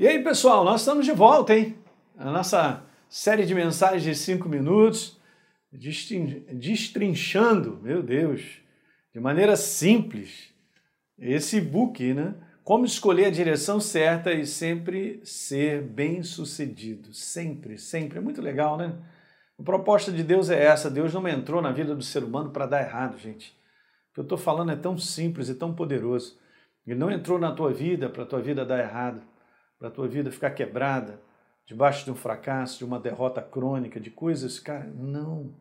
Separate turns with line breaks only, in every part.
E aí, pessoal, nós estamos de volta, hein? A nossa série de mensagens de cinco minutos, destrinchando, meu Deus, de maneira simples, esse e-book, né? Como escolher a direção certa e sempre ser bem sucedido. Sempre, sempre. É muito legal, né? A proposta de Deus é essa. Deus não entrou na vida do ser humano para dar errado, gente. O que eu estou falando é tão simples e tão poderoso. Ele não entrou na tua vida para a tua vida dar errado para a tua vida ficar quebrada, debaixo de um fracasso, de uma derrota crônica, de coisas, cara, não.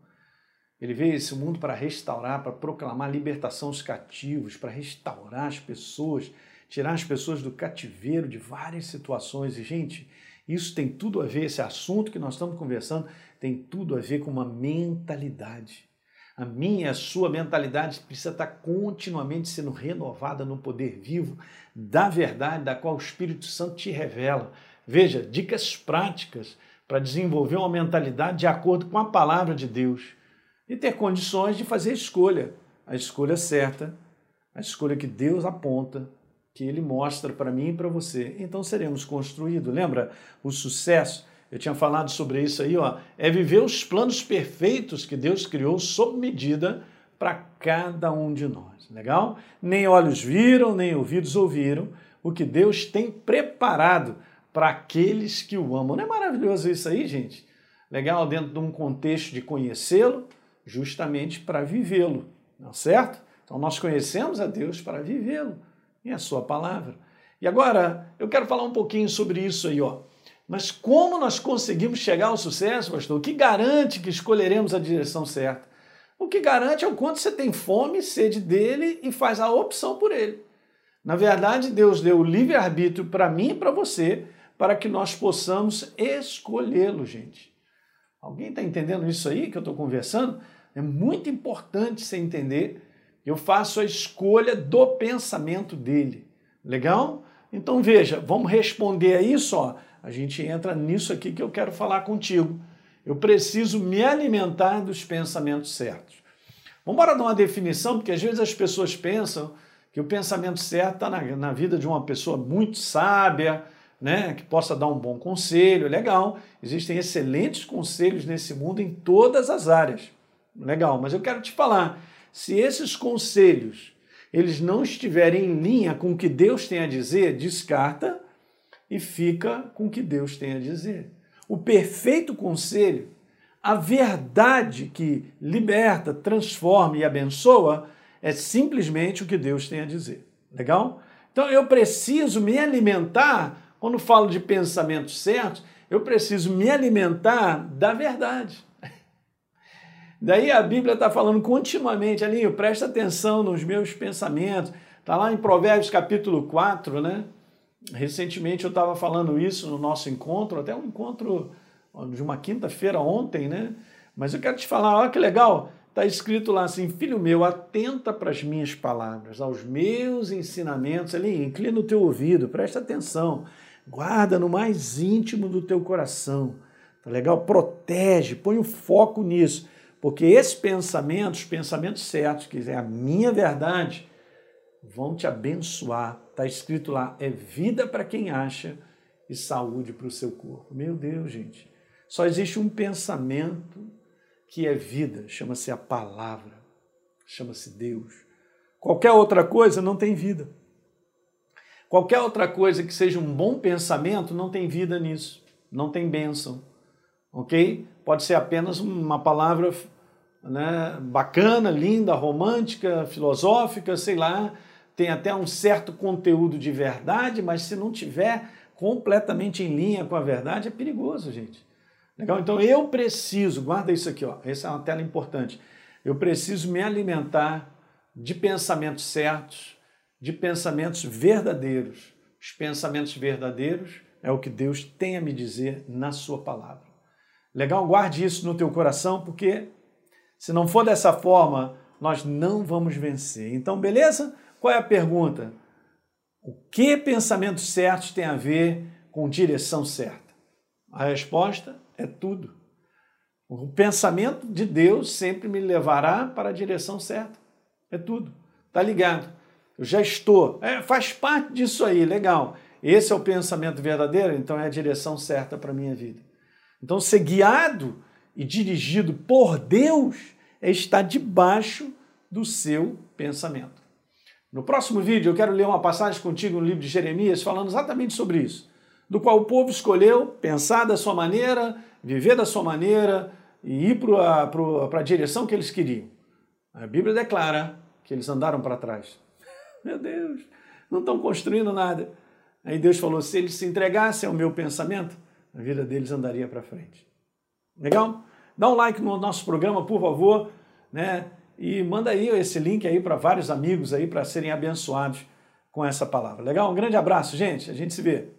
Ele veio esse mundo para restaurar, para proclamar libertação aos cativos, para restaurar as pessoas, tirar as pessoas do cativeiro de várias situações. E, gente, isso tem tudo a ver, esse assunto que nós estamos conversando, tem tudo a ver com uma mentalidade. A minha a sua mentalidade precisa estar continuamente sendo renovada no poder vivo da verdade, da qual o Espírito Santo te revela. Veja, dicas práticas para desenvolver uma mentalidade de acordo com a palavra de Deus e ter condições de fazer a escolha, a escolha certa, a escolha que Deus aponta, que Ele mostra para mim e para você. Então seremos construídos. Lembra o sucesso? Eu tinha falado sobre isso aí, ó, é viver os planos perfeitos que Deus criou sob medida para cada um de nós. Legal? Nem olhos viram, nem ouvidos ouviram o que Deus tem preparado para aqueles que o amam. Não é maravilhoso isso aí, gente? Legal, dentro de um contexto de conhecê-lo, justamente para vivê-lo, não é certo? Então nós conhecemos a Deus para vivê-lo, em a sua palavra. E agora, eu quero falar um pouquinho sobre isso aí, ó. Mas como nós conseguimos chegar ao sucesso, pastor? O que garante que escolheremos a direção certa? O que garante é o quanto você tem fome sede dele e faz a opção por ele. Na verdade, Deus deu o livre-arbítrio para mim e para você, para que nós possamos escolhê-lo, gente. Alguém está entendendo isso aí que eu estou conversando? É muito importante você entender. Eu faço a escolha do pensamento dele. Legal? Então veja, vamos responder a isso, ó a gente entra nisso aqui que eu quero falar contigo. Eu preciso me alimentar dos pensamentos certos. Vamos embora dar uma definição, porque às vezes as pessoas pensam que o pensamento certo está na, na vida de uma pessoa muito sábia, né, que possa dar um bom conselho, legal. Existem excelentes conselhos nesse mundo em todas as áreas. Legal, mas eu quero te falar, se esses conselhos eles não estiverem em linha com o que Deus tem a dizer, descarta e fica com o que Deus tem a dizer. O perfeito conselho, a verdade que liberta, transforma e abençoa, é simplesmente o que Deus tem a dizer. Legal? Então eu preciso me alimentar, quando falo de pensamentos certos, eu preciso me alimentar da verdade. Daí a Bíblia está falando continuamente, Alinho, presta atenção nos meus pensamentos. Está lá em Provérbios capítulo 4, né? Recentemente eu estava falando isso no nosso encontro, até um encontro de uma quinta-feira ontem, né? Mas eu quero te falar, olha que legal, está escrito lá assim, filho meu, atenta para as minhas palavras, aos meus ensinamentos, ali, inclina o teu ouvido, presta atenção, guarda no mais íntimo do teu coração, tá legal? Protege, põe o foco nisso, porque esses pensamentos, pensamentos certos, que é a minha verdade, vão te abençoar. Está escrito lá: é vida para quem acha e saúde para o seu corpo. Meu Deus, gente. Só existe um pensamento que é vida, chama-se a palavra, chama-se Deus. Qualquer outra coisa não tem vida. Qualquer outra coisa que seja um bom pensamento não tem vida nisso, não tem bênção, ok? Pode ser apenas uma palavra né, bacana, linda, romântica, filosófica, sei lá, tem até um certo conteúdo de verdade, mas se não tiver completamente em linha com a verdade, é perigoso, gente. Legal? Então eu preciso, guarda isso aqui, ó. Essa é uma tela importante. Eu preciso me alimentar de pensamentos certos, de pensamentos verdadeiros. Os pensamentos verdadeiros é o que Deus tem a me dizer na sua palavra. Legal? Guarde isso no teu coração, porque se não for dessa forma, nós não vamos vencer. Então, beleza? Qual é a pergunta? O que pensamentos certos têm a ver com direção certa? A resposta é tudo. O pensamento de Deus sempre me levará para a direção certa. É tudo. Tá ligado? Eu já estou. É, faz parte disso aí, legal. esse é o pensamento verdadeiro, então é a direção certa para a minha vida. Então, ser guiado e dirigido por Deus é estar debaixo do seu pensamento. No próximo vídeo, eu quero ler uma passagem contigo no livro de Jeremias falando exatamente sobre isso, do qual o povo escolheu pensar da sua maneira, viver da sua maneira e ir para a direção que eles queriam. A Bíblia declara que eles andaram para trás. Meu Deus, não estão construindo nada. Aí Deus falou: se eles se entregassem ao meu pensamento, a vida deles andaria para frente. Legal? Dá um like no nosso programa, por favor, né? E manda aí esse link aí para vários amigos aí para serem abençoados com essa palavra. Legal? Um grande abraço, gente. A gente se vê.